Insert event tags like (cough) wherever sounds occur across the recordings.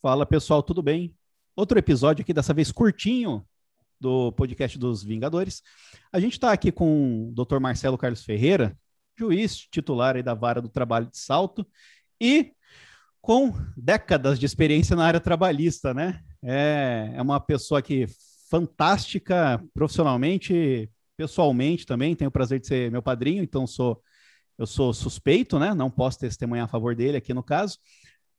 Fala pessoal, tudo bem? Outro episódio aqui, dessa vez curtinho, do podcast dos Vingadores. A gente está aqui com o Dr. Marcelo Carlos Ferreira, juiz titular da Vara do Trabalho de Salto e com décadas de experiência na área trabalhista, né? É, é uma pessoa que fantástica profissionalmente, pessoalmente também. Tenho o prazer de ser meu padrinho, então sou eu sou suspeito, né? Não posso testemunhar a favor dele aqui no caso.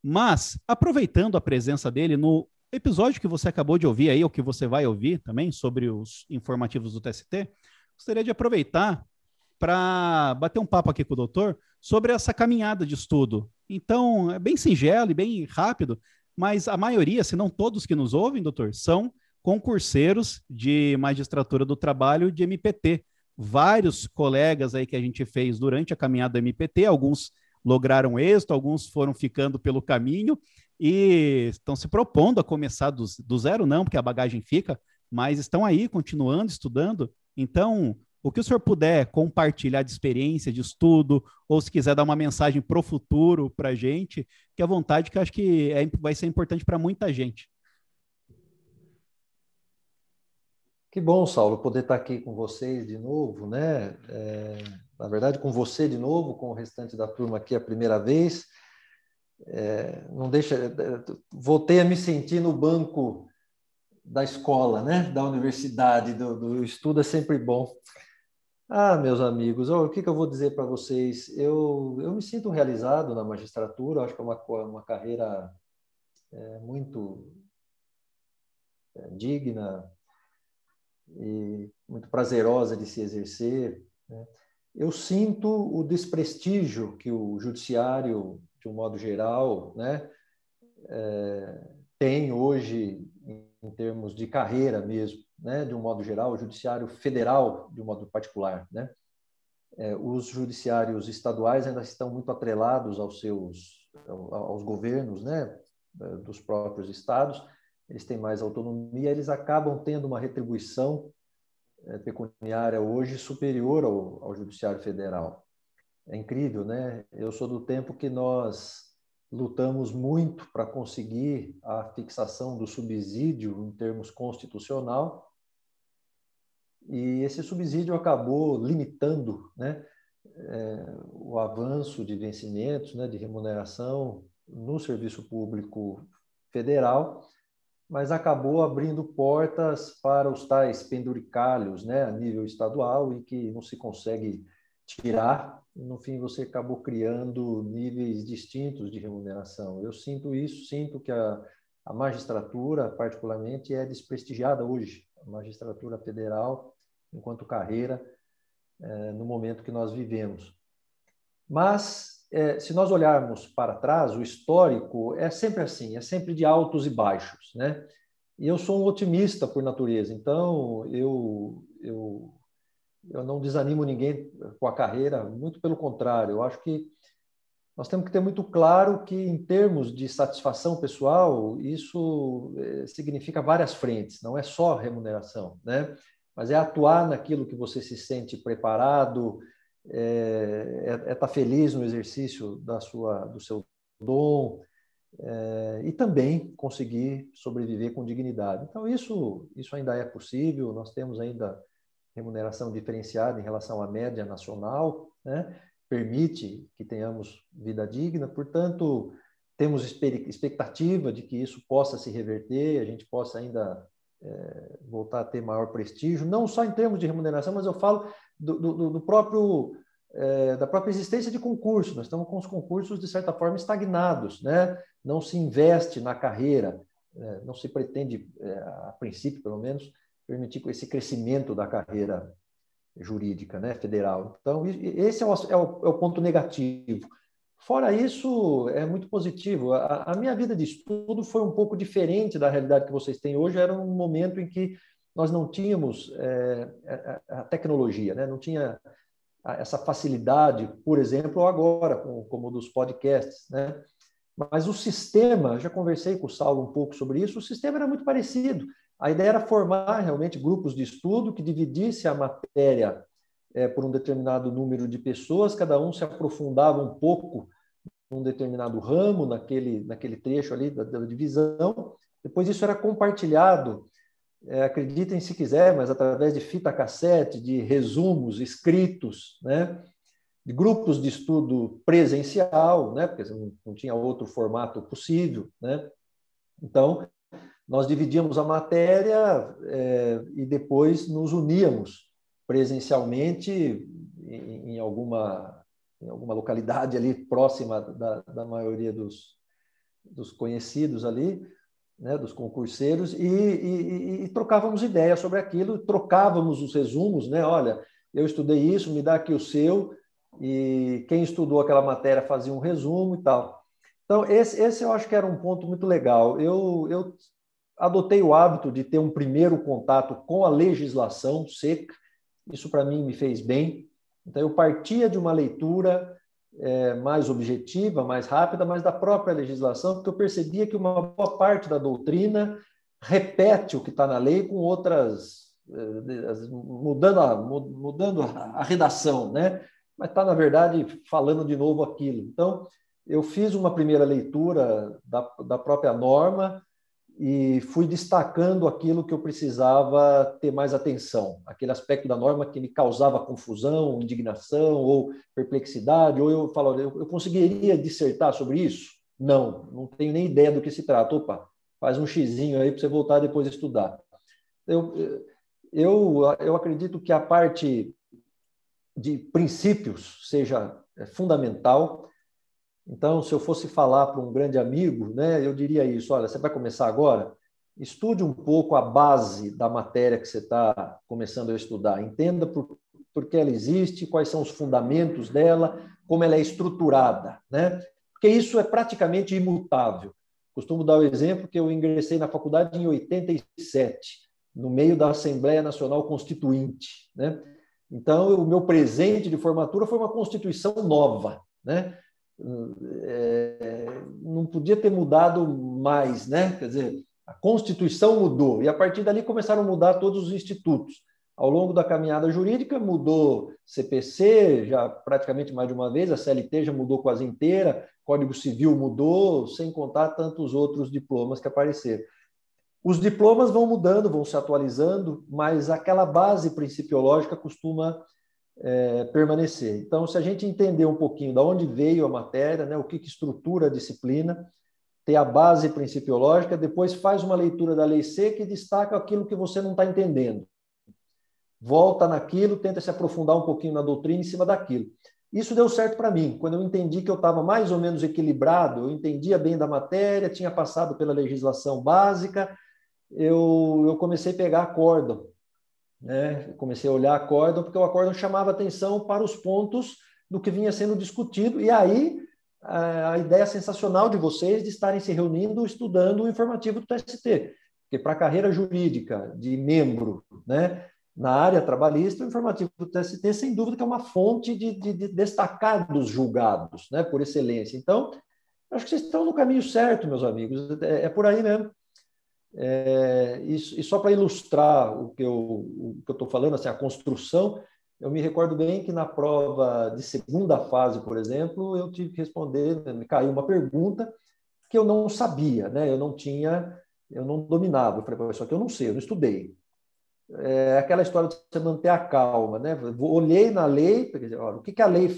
Mas, aproveitando a presença dele no episódio que você acabou de ouvir aí, ou que você vai ouvir também, sobre os informativos do TST, gostaria de aproveitar para bater um papo aqui com o doutor sobre essa caminhada de estudo. Então, é bem singelo e bem rápido, mas a maioria, se não todos que nos ouvem, doutor, são concurseiros de magistratura do trabalho de MPT, vários colegas aí que a gente fez durante a caminhada do MPT, alguns lograram êxito, alguns foram ficando pelo caminho e estão se propondo a começar do, do zero, não, porque a bagagem fica, mas estão aí continuando estudando. Então, o que o senhor puder compartilhar de experiência, de estudo, ou se quiser dar uma mensagem para o futuro para a gente, que à vontade, que eu acho que é, vai ser importante para muita gente. Que bom, Saulo, poder estar aqui com vocês de novo, né? É, na verdade, com você de novo, com o restante da turma aqui a primeira vez. É, não deixa, é, voltei a me sentir no banco da escola, né? Da universidade, do, do estudo é sempre bom. Ah, meus amigos, o que, que eu vou dizer para vocês? Eu, eu me sinto realizado na magistratura, acho que é uma, uma carreira é, muito é, digna, e muito prazerosa de se exercer. Né? Eu sinto o desprestígio que o judiciário, de um modo geral, né, é, tem hoje em termos de carreira mesmo, né, de um modo geral, o judiciário federal de um modo particular, né. É, os judiciários estaduais ainda estão muito atrelados aos seus aos governos, né, dos próprios estados eles têm mais autonomia, eles acabam tendo uma retribuição é, pecuniária hoje superior ao, ao Judiciário Federal. É incrível, né? Eu sou do tempo que nós lutamos muito para conseguir a fixação do subsídio em termos constitucional e esse subsídio acabou limitando, né, é, o avanço de vencimentos, né, de remuneração no serviço público federal mas acabou abrindo portas para os tais penduricalhos né, a nível estadual e que não se consegue tirar. No fim, você acabou criando níveis distintos de remuneração. Eu sinto isso, sinto que a, a magistratura, particularmente, é desprestigiada hoje, a magistratura federal, enquanto carreira, é, no momento que nós vivemos. Mas é, se nós olharmos para trás, o histórico é sempre assim, é sempre de altos e baixos, né? E eu sou um otimista por natureza, então eu, eu, eu não desanimo ninguém com a carreira, muito pelo contrário, eu acho que nós temos que ter muito claro que, em termos de satisfação pessoal, isso é, significa várias frentes, não é só remuneração, né? Mas é atuar naquilo que você se sente preparado, é estar é, é tá feliz no exercício da sua, do seu dom é, e também conseguir sobreviver com dignidade. Então, isso, isso ainda é possível, nós temos ainda remuneração diferenciada em relação à média nacional, né? permite que tenhamos vida digna, portanto, temos expectativa de que isso possa se reverter, a gente possa ainda é, voltar a ter maior prestígio, não só em termos de remuneração, mas eu falo do, do, do próprio é, da própria existência de concurso. Nós estamos com os concursos de certa forma estagnados, né? Não se investe na carreira, é, não se pretende, é, a princípio pelo menos, permitir esse crescimento da carreira jurídica, né, federal. Então esse é o, é o, é o ponto negativo. Fora isso, é muito positivo. A, a, minha vida de estudo foi um pouco diferente da realidade que vocês têm hoje. Era um momento em que nós não tínhamos é, a, a, tecnologia, né? não tinha essa facilidade, por exemplo, agora, como, como dos podcasts. Né? Mas o sistema, já conversei com o Saulo um pouco sobre isso, o sistema era muito parecido. A ideia era formar realmente grupos de estudo que dividisse a matéria é, por um determinado número de pessoas, cada um se aprofundava um pouco num determinado ramo, naquele, naquele trecho ali da, da divisão. Depois isso era compartilhado, é, acreditem se quiser, mas através de fita cassete, de resumos escritos, né? de grupos de estudo presencial, né? porque não, tinha outro formato possível. Né? Então, nós dividíamos a matéria é, e depois nos uníamos presencialmente em, em, alguma, em alguma localidade ali próxima da, da maioria dos, dos conhecidos ali, né, dos concurseiros, e, e, e, trocávamos ideias sobre aquilo, trocávamos os resumos, né? Olha, eu estudei isso, me dá aqui o seu, e quem estudou aquela matéria fazia um resumo e tal. Então, esse, esse eu acho que era um ponto muito legal. Eu, eu adotei o hábito de ter um primeiro contato com a legislação seca, isso para mim me fez bem. Então, eu partia de uma leitura é, mais objetiva, mais rápida, mas da própria legislação, porque eu percebia que uma boa parte da doutrina repete o que está na lei com outras, é, mudando a, mudando a redação, né? mas está, na verdade, falando de novo aquilo. Então, eu fiz uma primeira leitura da, da própria norma, e fui destacando aquilo que eu precisava ter mais atenção, aquele aspecto da norma que me causava confusão, indignação ou perplexidade, ou eu falo, eu, eu conseguiria dissertar sobre isso? Não, não tenho nem ideia do que se trata. Opa, faz um xizinho aí para você voltar depois a estudar. Eu, eu, eu acredito que a parte de princípios seja é, fundamental, então, se eu fosse falar para um grande amigo, né, eu diria isso: olha, você vai começar agora? Estude um pouco a base da matéria que você está começando a estudar. Entenda por, por que ela existe, quais são os fundamentos dela, como ela é estruturada, né? Porque isso é praticamente imutável. Costumo dar o exemplo que eu ingressei na faculdade em 87, no meio da Assembleia Nacional Constituinte, né? Então, o meu presente de formatura foi uma constituição nova, né? É, não podia ter mudado mais, né? Quer dizer, a Constituição mudou e a partir dali começaram a mudar todos os institutos. Ao longo da caminhada jurídica mudou CPC já praticamente mais de uma vez, a CLT já mudou quase inteira, Código Civil mudou, sem contar tantos outros diplomas que apareceram. Os diplomas vão mudando, vão se atualizando, mas aquela base principiológica costuma é, permanecer. Então, se a gente entender um pouquinho de onde veio a matéria, né, o que, que estrutura a disciplina, ter a base principiológica, depois faz uma leitura da lei seca e destaca aquilo que você não está entendendo. Volta naquilo, tenta se aprofundar um pouquinho na doutrina em cima daquilo. Isso deu certo para mim. Quando eu entendi que eu estava mais ou menos equilibrado, eu entendia bem da matéria, tinha passado pela legislação básica, eu, eu comecei a pegar a corda né? Comecei a olhar acórdão, porque o acórdão chamava atenção para os pontos do que vinha sendo discutido, e aí a ideia sensacional de vocês de estarem se reunindo estudando o informativo do TST, porque para a carreira jurídica de membro, né, na área trabalhista, o informativo do TST, sem dúvida, que é uma fonte de, de, de destacar dos julgados, né, por excelência. Então, acho que vocês estão no caminho certo, meus amigos, é, é por aí mesmo. É, e, e, só para ilustrar o que eu estou falando, assim, a construção, eu me recordo bem que na prova de segunda fase, por exemplo, eu tive que responder, me caiu uma pergunta que eu não sabia, né? eu não tinha, eu não dominava. Eu falei, professor, que eu não sei, eu não estudei. É aquela história de você manter a calma, né? Olhei na lei, porque, olha, o que, que a lei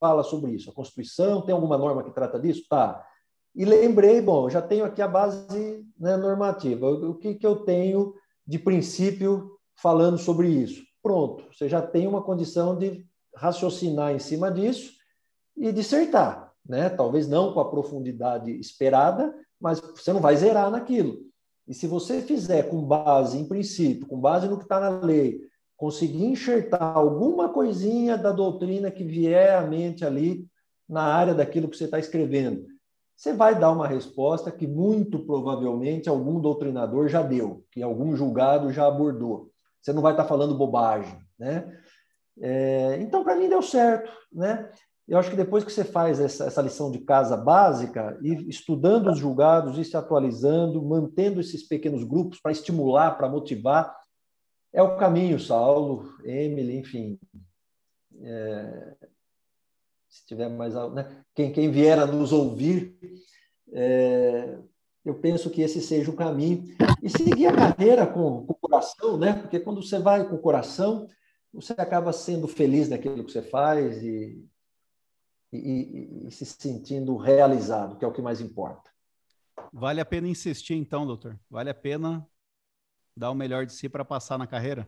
fala sobre isso? A Constituição tem alguma norma que trata disso? Tá. E lembrei, bom, já tenho aqui a base né, normativa. O que, que eu tenho de princípio falando sobre isso? Pronto, você já tem uma condição de raciocinar em cima disso e dissertar. Né? Talvez não com a profundidade esperada, mas você não vai zerar naquilo. E se você fizer com base em princípio, com base no que está na lei, conseguir enxertar alguma coisinha da doutrina que vier à mente ali na área daquilo que você está escrevendo, você vai dar uma resposta que muito provavelmente algum doutrinador já deu, que algum julgado já abordou. Você não vai estar falando bobagem, né? É, então, para mim, deu certo, né? Eu acho que depois que você faz essa, essa lição de casa básica, e estudando os julgados, e se atualizando, mantendo esses pequenos grupos para estimular, para motivar, é o caminho, Saulo, Emily, enfim. É, se tiver mais né? quem, quem vier a nos ouvir, é, eu penso que esse seja o caminho. E seguir a carreira com, com o coração, né? porque quando você vai com o coração, você acaba sendo feliz naquilo que você faz e, e, e, e se sentindo realizado, que é o que mais importa. Vale a pena insistir, então, doutor? Vale a pena dar o melhor de si para passar na carreira?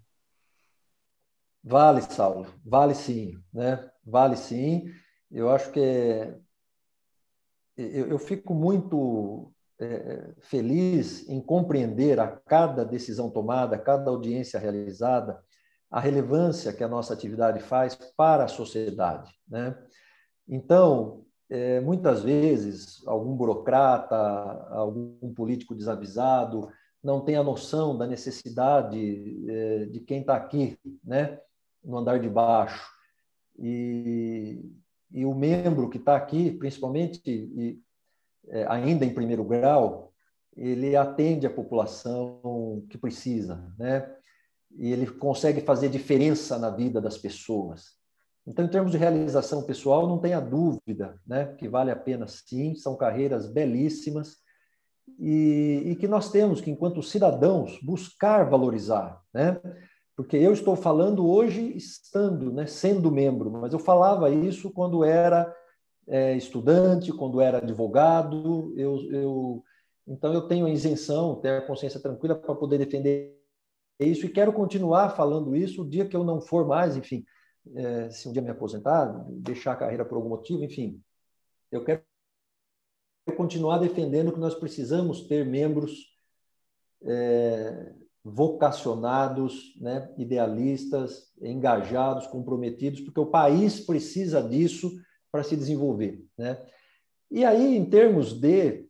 Vale, Saulo, vale sim, né? Vale sim. Eu acho que é... eu, eu, fico muito é, feliz em compreender a cada decisão tomada, a cada audiência realizada, a relevância que a nossa atividade faz para a sociedade, né? Então, é, muitas vezes, algum burocrata, algum político desavisado não tem a noção da necessidade é, de quem está aqui, né, no andar de baixo. E, e o membro que está aqui, principalmente e, é, ainda em primeiro grau, ele atende a população que precisa, né? E ele consegue fazer diferença na vida das pessoas. Então, em termos de realização pessoal, não tenha dúvida né, que vale a pena sim, são carreiras belíssimas e, e, que nós temos que, enquanto cidadãos, buscar valorizar. Né? Porque eu estou falando hoje estando, né, sendo membro, mas eu falava isso quando era é, estudante, quando era advogado, eu, eu, então eu tenho a isenção, tenho a consciência tranquila para poder defender isso e quero continuar falando isso o dia que eu não for mais, enfim, é, se um dia me aposentar, deixar a carreira por algum motivo, enfim, eu quero continuar defendendo que nós precisamos ter membros é, vocacionados, né, idealistas, engajados, comprometidos, porque o país precisa disso para se desenvolver. Né? E aí, em termos de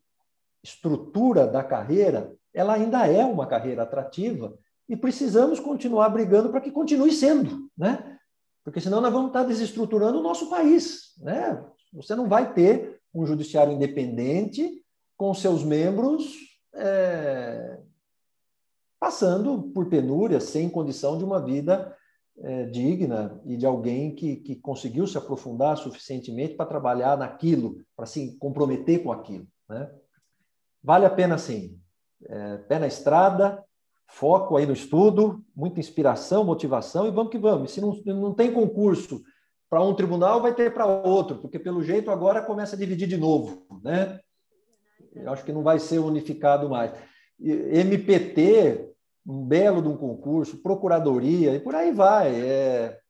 estrutura da carreira, ela ainda é uma carreira atrativa e precisamos continuar brigando para que continue sendo. Né? porque senão nós vamos estar desestruturando o nosso país. Né? Você não vai ter um judiciário independente com seus membros é, passando por penúria, sem condição de uma vida é, digna e de alguém que, que conseguiu se aprofundar suficientemente para trabalhar naquilo, para se comprometer com aquilo. Né? Vale a pena, sim. É, pé na estrada, foco aí no estudo, muita inspiração, motivação e vamos que vamos. Se não, não tem concurso para um tribunal, vai ter para outro, porque pelo jeito agora começa a dividir de novo, né? Eu acho que não vai ser unificado mais. MPT, um belo de um concurso, procuradoria e por aí vai. É...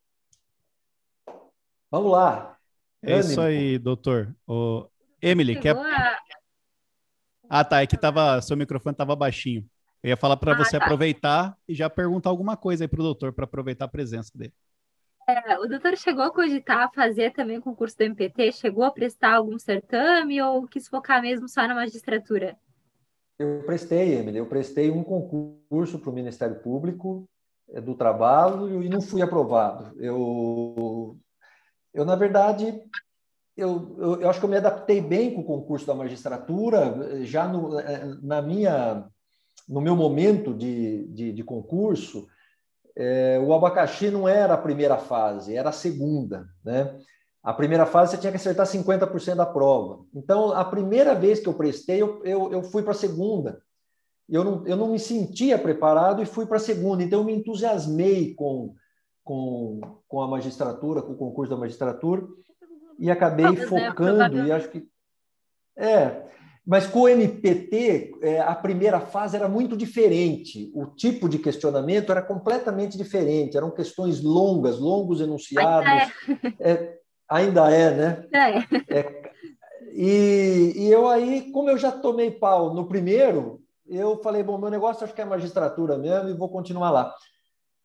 Vamos lá. É isso aí, doutor. O Emily, quer. Ah, tá. É que tava, seu microfone estava baixinho. Eu ia falar para ah, você tá. aproveitar e já perguntar alguma coisa aí para o doutor, para aproveitar a presença dele. É, o doutor chegou a cogitar fazer também concurso do MPT? Chegou a prestar algum certame ou quis focar mesmo só na magistratura? Eu prestei, Emily, eu prestei um concurso para o Ministério Público é, do Trabalho e não fui aprovado. Eu, eu na verdade, eu, eu, eu acho que eu me adaptei bem com o concurso da magistratura, já no, é, na minha no meu momento de, de, de concurso, é, o abacaxi não era a primeira fase, era a segunda. Né? A primeira fase você tinha que acertar 50% da prova. Então, a primeira vez que eu prestei, eu, eu, eu fui para a segunda. Eu não, eu não me sentia preparado e fui para a segunda. Então, eu me entusiasmei com, com, com a magistratura, com o concurso da magistratura, e acabei focando, e acho que. É, mas com o MPT, é, a primeira fase era muito diferente. O tipo de questionamento era completamente diferente. Eram questões longas, longos enunciados. É, é ainda é né? É. é. E, e eu aí, como eu já tomei pau no primeiro, eu falei, bom, meu negócio acho que é magistratura mesmo e vou continuar lá.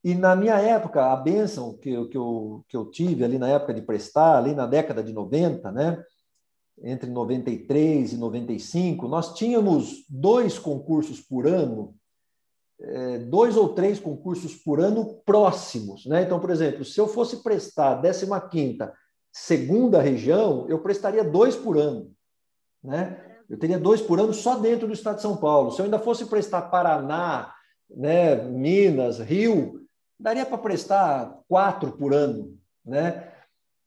E na minha época, a bênção que, eu, que, eu, que eu tive ali na época de prestar, ali na década de 90, né? entre 93 e 95, nós tínhamos dois concursos por ano, é, dois ou três concursos por ano próximos. Né? Então, por exemplo, se eu fosse prestar a 15ª segunda região, eu prestaria dois por ano. Né? Eu teria dois por ano só dentro do estado de São Paulo. Se eu ainda fosse prestar Paraná, né, Minas, Rio, daria para prestar quatro por ano. Né?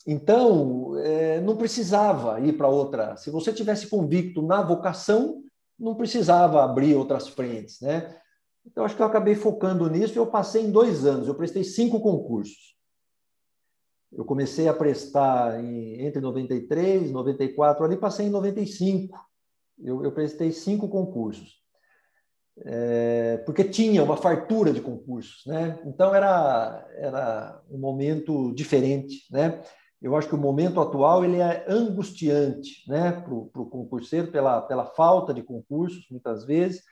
Então, é, não precisava ir para outra. Se você tivesse convicto na vocação, não precisava abrir outras frentes, né? Então, acho que eu acabei focando nisso e eu passei em dois anos. Eu prestei cinco concursos. Eu comecei a prestar em, entre 93 e 94, ali passei em 95. Eu, eu prestei cinco concursos. É, porque tinha uma fartura de concursos, né? Então era, era um momento diferente, né? Eu acho que o momento atual ele é angustiante, né, para o concurseiro pela, pela falta de concursos muitas vezes,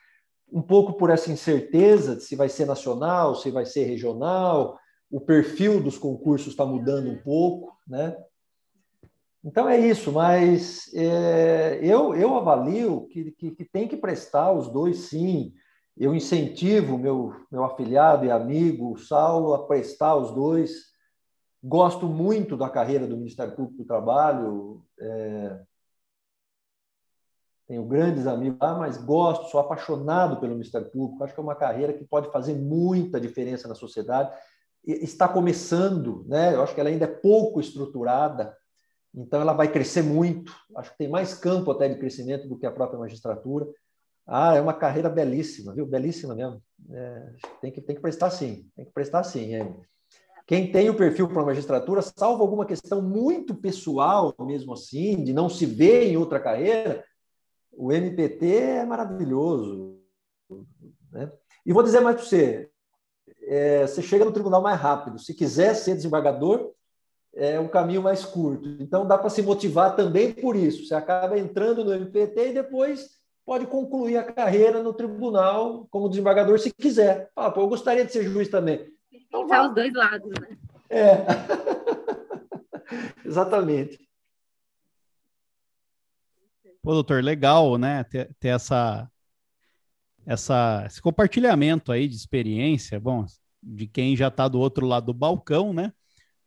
um pouco por essa incerteza de se vai ser nacional, se vai ser regional, o perfil dos concursos está mudando um pouco, né? Então é isso, mas é, eu, eu avalio que, que, que, tem que prestar os dois sim. Eu incentivo meu, meu afiliado e amigo, o Saulo, a prestar os dois. Gosto muito da carreira do Ministério Público do Trabalho. É, tenho grandes amigos lá, mas gosto, sou apaixonado pelo Ministério Público. Acho que é uma carreira que pode fazer muita diferença na sociedade. Está começando, né? Eu acho que ela ainda é pouco estruturada, então ela vai crescer muito. Acho que tem mais campo até de crescimento do que a própria magistratura. Ah, é uma carreira belíssima, viu? Belíssima mesmo. É, tem, que, tem que prestar sim, tem que prestar sim. É. Quem tem o perfil para a magistratura, salvo alguma questão muito pessoal, mesmo assim, de não se ver em outra carreira, o MPT é maravilhoso. Né? E vou dizer mais para você: é, você chega no tribunal mais rápido. Se quiser ser desembargador, é um caminho mais curto. Então, dá para se motivar também por isso. Você acaba entrando no MPT e depois pode concluir a carreira no tribunal como desembargador, se quiser. Ah, pô, eu gostaria de ser juiz também. Então, vai. os dois lados, né? É. (laughs) Exatamente. Pô, doutor, legal, né? Ter, ter essa, essa, esse compartilhamento aí de experiência, bom, de quem já está do outro lado do balcão, né?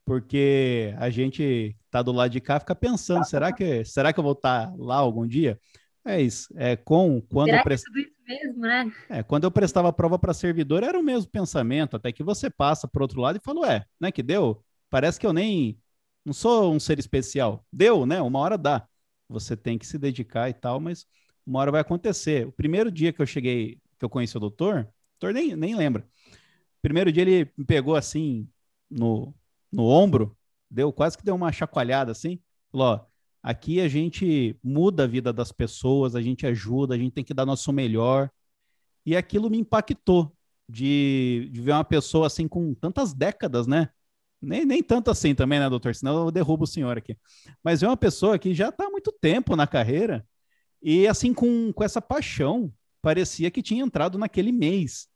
Porque a gente está do lado de cá fica pensando, será que, será que eu vou estar tá lá algum dia? É isso. É com quando será eu prest... tudo isso mesmo, né? É, quando eu prestava prova para servidor, era o mesmo pensamento, até que você passa para outro lado e fala, ué, né, que deu? Parece que eu nem não sou um ser especial. Deu, né? Uma hora dá. Você tem que se dedicar e tal, mas uma hora vai acontecer. O primeiro dia que eu cheguei, que eu conheci o doutor, o doutor nem, nem lembra. Primeiro dia ele me pegou assim no, no ombro, deu quase que deu uma chacoalhada assim, falou, ó, Aqui a gente muda a vida das pessoas, a gente ajuda, a gente tem que dar nosso melhor. E aquilo me impactou de, de ver uma pessoa assim com tantas décadas, né? Nem, nem tanto assim também, né, doutor? Senão eu derrubo o senhor aqui. Mas ver uma pessoa que já está há muito tempo na carreira e assim com, com essa paixão, parecia que tinha entrado naquele mês.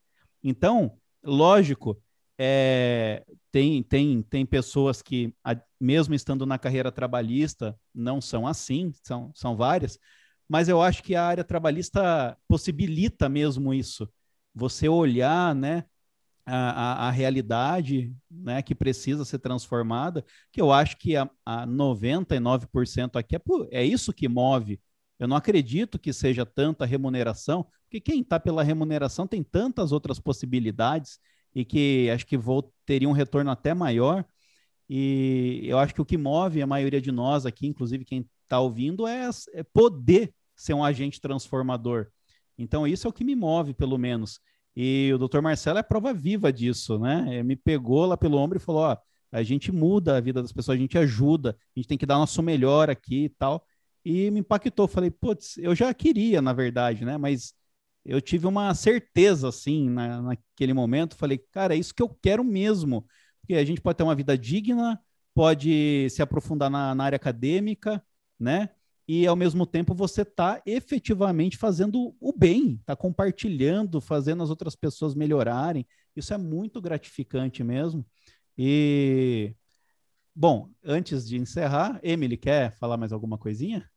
Então, lógico, é, tem, tem, tem pessoas que, mesmo estando na carreira trabalhista, não são assim, são, são várias, mas eu acho que a área trabalhista possibilita mesmo isso. Você olhar né, a, a, a realidade né, que precisa ser transformada, que eu acho que a, a 99% aqui é, é isso que move. Eu não acredito que seja tanta remuneração, porque quem está pela remuneração tem tantas outras possibilidades e que acho que vou, teria um retorno até maior. E eu acho que o que move a maioria de nós aqui, inclusive quem está ouvindo, é, é, poder ser um agente transformador. Então, isso é o que me move, pelo menos. E o doutor Marcelo é prova viva disso, né? Ele me pegou lá pelo ombro e falou: ó, a gente muda a vida das pessoas, a gente ajuda, a gente tem que dar nosso melhor aqui e tal. E me impactou. Falei, putz, eu já queria, na verdade, né? Mas eu tive uma certeza, assim, na, naquele momento. Falei, cara, é isso que eu quero mesmo. Porque a gente pode ter uma vida digna, pode se aprofundar na, na área acadêmica, né? E ao mesmo tempo você está efetivamente fazendo o bem, está compartilhando, fazendo as outras pessoas melhorarem. Isso é muito gratificante mesmo. E bom, antes de encerrar, Emily, quer falar mais alguma coisinha?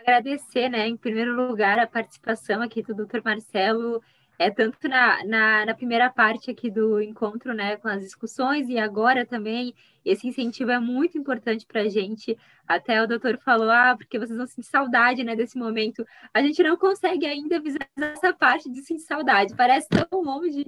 Agradecer, né, em primeiro lugar, a participação aqui do Dr. Marcelo, é tanto na, na, na, primeira parte aqui do encontro, né, com as discussões, e agora também, esse incentivo é muito importante para a gente. Até o doutor falou, ah, porque vocês vão sentir saudade, né, desse momento. A gente não consegue ainda visualizar essa parte de sentir saudade, parece tão longe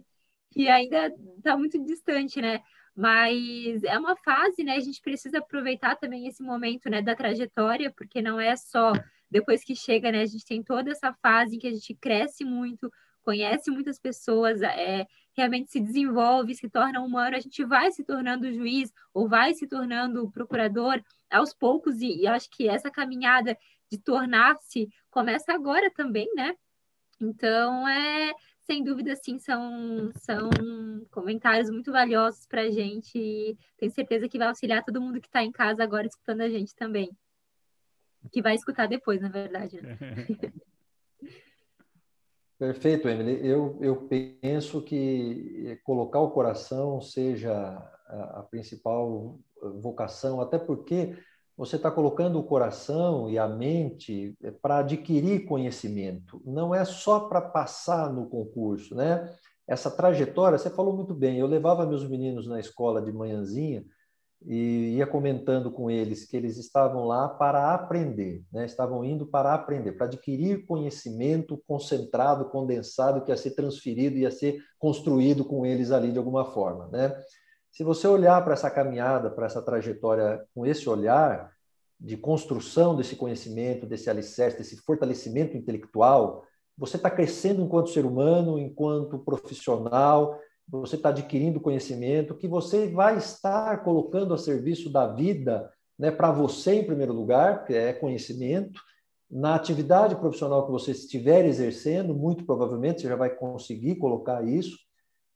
que ainda está muito distante, né? mas é uma fase, né? A gente precisa aproveitar também esse momento, né, da trajetória, porque não é só depois que chega, né? A gente tem toda essa fase em que a gente cresce muito, conhece muitas pessoas, é, realmente se desenvolve, se torna humano, a gente vai se tornando juiz ou vai se tornando procurador aos poucos, e, e acho que essa caminhada de tornar-se começa agora também, né? Então, é, sem dúvida, sim, são, são comentários muito valiosos para a gente tenho certeza que vai auxiliar todo mundo que está em casa agora escutando a gente também. Que vai escutar depois, na verdade. Né? (laughs) Perfeito, Emily. Eu, eu penso que colocar o coração seja a, a principal vocação, até porque você está colocando o coração e a mente eh, para adquirir conhecimento, não é só para passar no concurso, né? Essa trajetória, você falou muito bem, eu levava meus meninos na escola de manhãzinha e ia comentando com eles que eles estavam lá para aprender, né? estavam indo para aprender, para adquirir conhecimento concentrado, condensado, que ia ser transferido, ia ser construído com eles ali de alguma forma. Né? Se você olhar para essa caminhada, para essa trajetória com esse olhar de construção desse conhecimento, desse alicerce, desse fortalecimento intelectual, você está crescendo enquanto ser humano, enquanto profissional, você está adquirindo conhecimento que você vai estar colocando a serviço da vida, né, para você em primeiro lugar, que é conhecimento, na atividade profissional que você estiver exercendo, muito provavelmente você já vai conseguir colocar isso,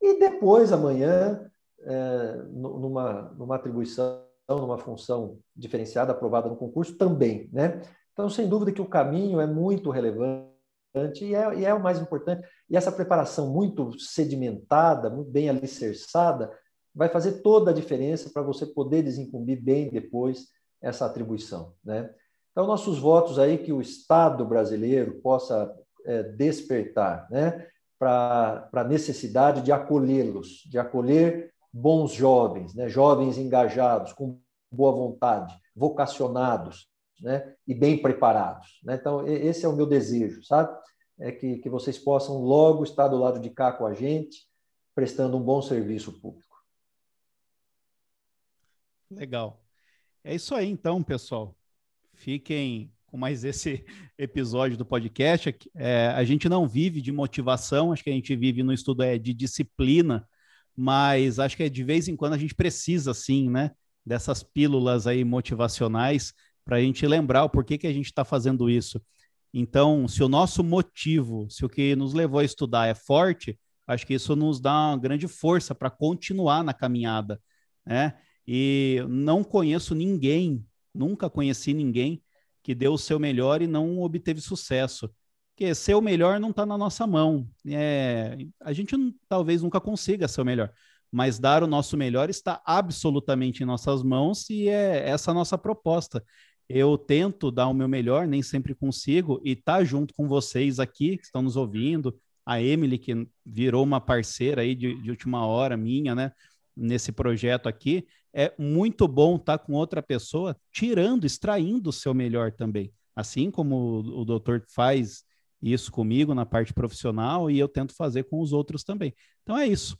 e depois, amanhã, é, numa, numa atribuição, numa função diferenciada, aprovada no concurso, também. Né? Então, sem dúvida que o caminho é muito relevante e é, e é o mais importante. E essa preparação muito sedimentada, muito bem alicerçada, vai fazer toda a diferença para você poder desincumbir bem depois essa atribuição. Né? Então, nossos votos aí que o Estado brasileiro possa é, despertar né, para a necessidade de acolhê-los, de acolher bons jovens, né? jovens engajados, com boa vontade, vocacionados né? e bem preparados. Né? Então, esse é o meu desejo, sabe? É que, que vocês possam logo estar do lado de cá com a gente, prestando um bom serviço público. Legal. É isso aí, então, pessoal. Fiquem com mais esse (laughs) episódio do podcast. É, a gente não vive de motivação, acho que a gente vive no estudo é, de disciplina mas acho que de vez em quando a gente precisa, sim, né, dessas pílulas aí motivacionais para a gente lembrar o porquê que a gente está fazendo isso. Então, se o nosso motivo, se o que nos levou a estudar é forte, acho que isso nos dá uma grande força para continuar na caminhada, né? E não conheço ninguém, nunca conheci ninguém que deu o seu melhor e não obteve sucesso. Porque ser o melhor não está na nossa mão. É, a gente talvez nunca consiga ser o melhor, mas dar o nosso melhor está absolutamente em nossas mãos e é essa a nossa proposta. Eu tento dar o meu melhor, nem sempre consigo, e tá junto com vocês aqui que estão nos ouvindo, a Emily, que virou uma parceira aí de, de última hora minha, né? Nesse projeto aqui, é muito bom estar tá com outra pessoa tirando, extraindo o seu melhor também. Assim como o, o doutor faz isso comigo na parte profissional e eu tento fazer com os outros também. Então é isso.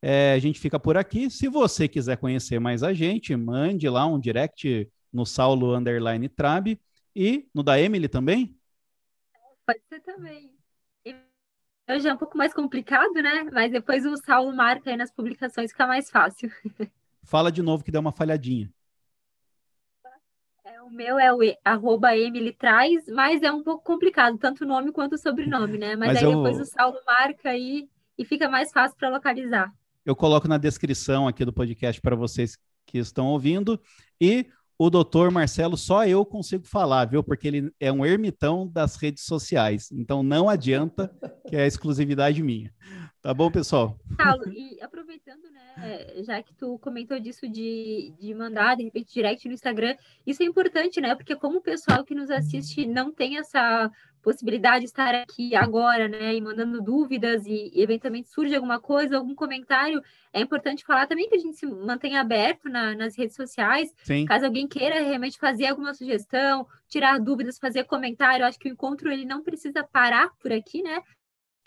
É, a gente fica por aqui. Se você quiser conhecer mais a gente, mande lá um direct no Saulo Underline Trab e no da Emily também. Pode ser também. Hoje é um pouco mais complicado, né? Mas depois o Saulo marca aí nas publicações, fica mais fácil. (laughs) Fala de novo que deu uma falhadinha. O meu é o arroba Emily traz, mas é um pouco complicado, tanto o nome quanto o sobrenome, né? Mas, mas aí eu... depois o Saulo marca aí e fica mais fácil para localizar. Eu coloco na descrição aqui do podcast para vocês que estão ouvindo. E o doutor Marcelo, só eu consigo falar, viu? Porque ele é um ermitão das redes sociais. Então não adianta que é exclusividade minha. Tá bom, pessoal? Paulo, e aproveitando, né, já que tu comentou disso de, de mandar, de repente, direct no Instagram, isso é importante, né? Porque como o pessoal que nos assiste não tem essa possibilidade de estar aqui agora, né, e mandando dúvidas e, e, eventualmente surge alguma coisa, algum comentário, é importante falar também que a gente se mantenha aberto na, nas redes sociais, Sim. caso alguém queira realmente fazer alguma sugestão, tirar dúvidas, fazer comentário, acho que o encontro ele não precisa parar por aqui, né?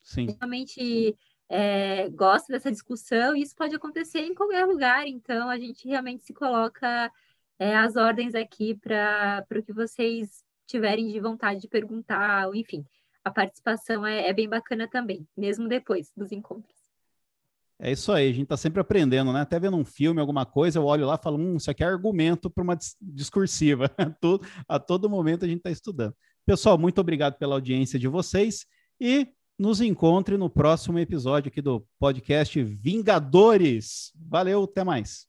Sim. Realmente é, gosta dessa discussão, e isso pode acontecer em qualquer lugar, então a gente realmente se coloca é, as ordens aqui para o que vocês tiverem de vontade de perguntar, ou enfim, a participação é, é bem bacana também, mesmo depois dos encontros. É isso aí, a gente está sempre aprendendo, né? Até vendo um filme, alguma coisa, eu olho lá e falo, hum, isso aqui é argumento para uma discursiva. (laughs) a todo momento a gente está estudando. Pessoal, muito obrigado pela audiência de vocês e nos encontre no próximo episódio aqui do podcast Vingadores. Valeu, até mais.